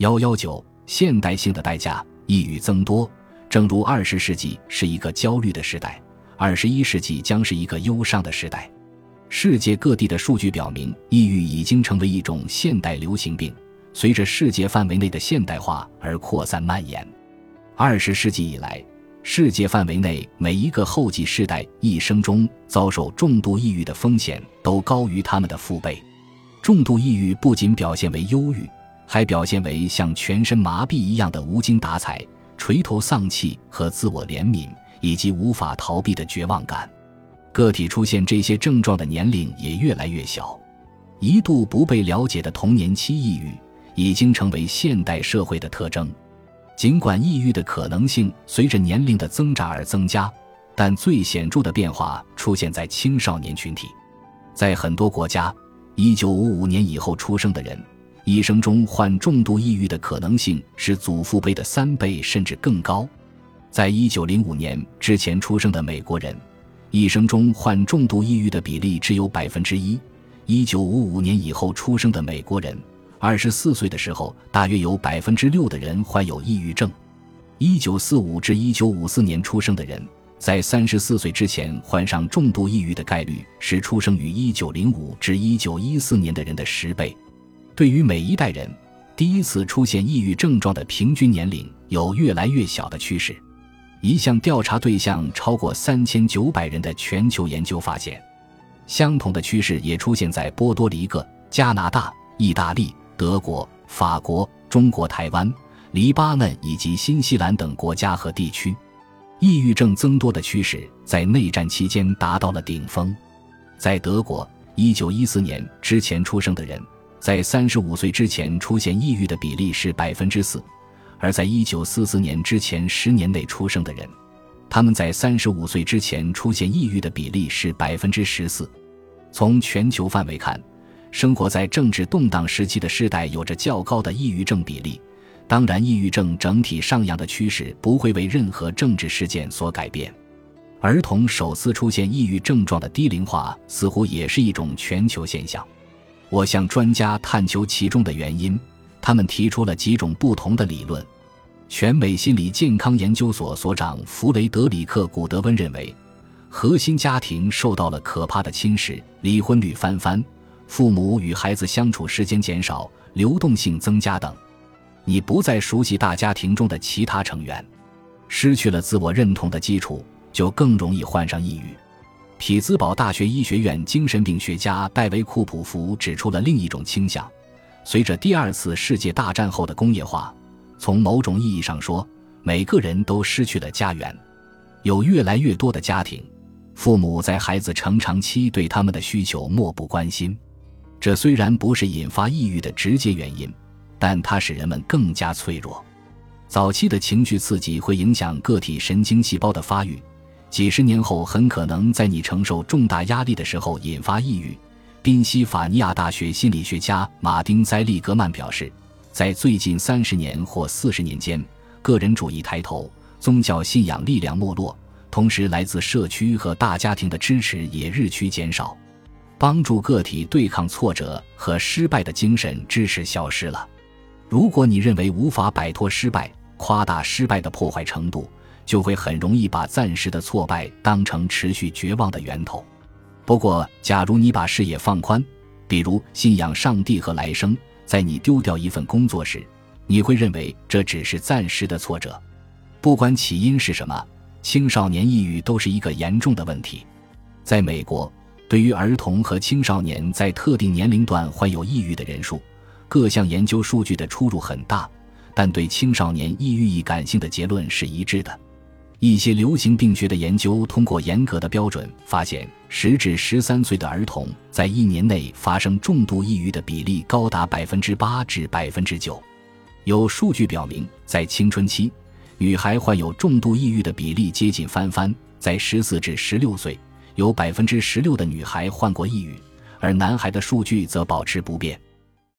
幺幺九，现代性的代价，抑郁增多。正如二十世纪是一个焦虑的时代，二十一世纪将是一个忧伤的时代。世界各地的数据表明，抑郁已经成为一种现代流行病，随着世界范围内的现代化而扩散蔓延。二十世纪以来，世界范围内每一个后继世代一生中遭受重度抑郁的风险都高于他们的父辈。重度抑郁不仅表现为忧郁，还表现为像全身麻痹一样的无精打采。垂头丧气和自我怜悯，以及无法逃避的绝望感，个体出现这些症状的年龄也越来越小。一度不被了解的童年期抑郁，已经成为现代社会的特征。尽管抑郁的可能性随着年龄的增长而增加，但最显著的变化出现在青少年群体。在很多国家，一九五五年以后出生的人。一生中患重度抑郁的可能性是祖父辈的三倍甚至更高。在一九零五年之前出生的美国人，一生中患重度抑郁的比例只有百分之一；一九五五年以后出生的美国人，二十四岁的时候大约有百分之六的人患有抑郁症；一九四五至一九五四年出生的人，在三十四岁之前患上重度抑郁的概率是出生于一九零五至一九一四年的人的十倍。对于每一代人，第一次出现抑郁症状的平均年龄有越来越小的趋势。一项调查对象超过三千九百人的全球研究发现，相同的趋势也出现在波多黎各、加拿大、意大利、德国、法国、中国台湾、黎巴嫩以及新西兰等国家和地区。抑郁症增多的趋势在内战期间达到了顶峰。在德国，一九一四年之前出生的人。在三十五岁之前出现抑郁的比例是百分之四，而在一九四四年之前十年内出生的人，他们在三十五岁之前出现抑郁的比例是百分之十四。从全球范围看，生活在政治动荡时期的世代有着较高的抑郁症比例。当然，抑郁症整体上扬的趋势不会为任何政治事件所改变。儿童首次出现抑郁症状的低龄化似乎也是一种全球现象。我向专家探求其中的原因，他们提出了几种不同的理论。全美心理健康研究所所长弗雷德里克·古德温认为，核心家庭受到了可怕的侵蚀，离婚率翻番，父母与孩子相处时间减少，流动性增加等。你不再熟悉大家庭中的其他成员，失去了自我认同的基础，就更容易患上抑郁。匹兹堡大学医学院精神病学家戴维·库普福指出了另一种倾向：随着第二次世界大战后的工业化，从某种意义上说，每个人都失去了家园。有越来越多的家庭，父母在孩子成长期对他们的需求漠不关心。这虽然不是引发抑郁的直接原因，但它使人们更加脆弱。早期的情绪刺激会影响个体神经细胞的发育。几十年后，很可能在你承受重大压力的时候引发抑郁。宾夕法尼亚大学心理学家马丁·塞利格曼表示，在最近三十年或四十年间，个人主义抬头，宗教信仰力量没落，同时来自社区和大家庭的支持也日趋减少，帮助个体对抗挫折和失败的精神支持消失了。如果你认为无法摆脱失败，夸大失败的破坏程度。就会很容易把暂时的挫败当成持续绝望的源头。不过，假如你把视野放宽，比如信仰上帝和来生，在你丢掉一份工作时，你会认为这只是暂时的挫折。不管起因是什么，青少年抑郁都是一个严重的问题。在美国，对于儿童和青少年在特定年龄段患有抑郁的人数，各项研究数据的出入很大，但对青少年抑郁易感性的结论是一致的。一些流行病学的研究通过严格的标准发现，十至十三岁的儿童在一年内发生重度抑郁的比例高达百分之八至百分之九。有数据表明，在青春期，女孩患有重度抑郁的比例接近翻番。在十四至十六岁，有百分之十六的女孩患过抑郁，而男孩的数据则保持不变。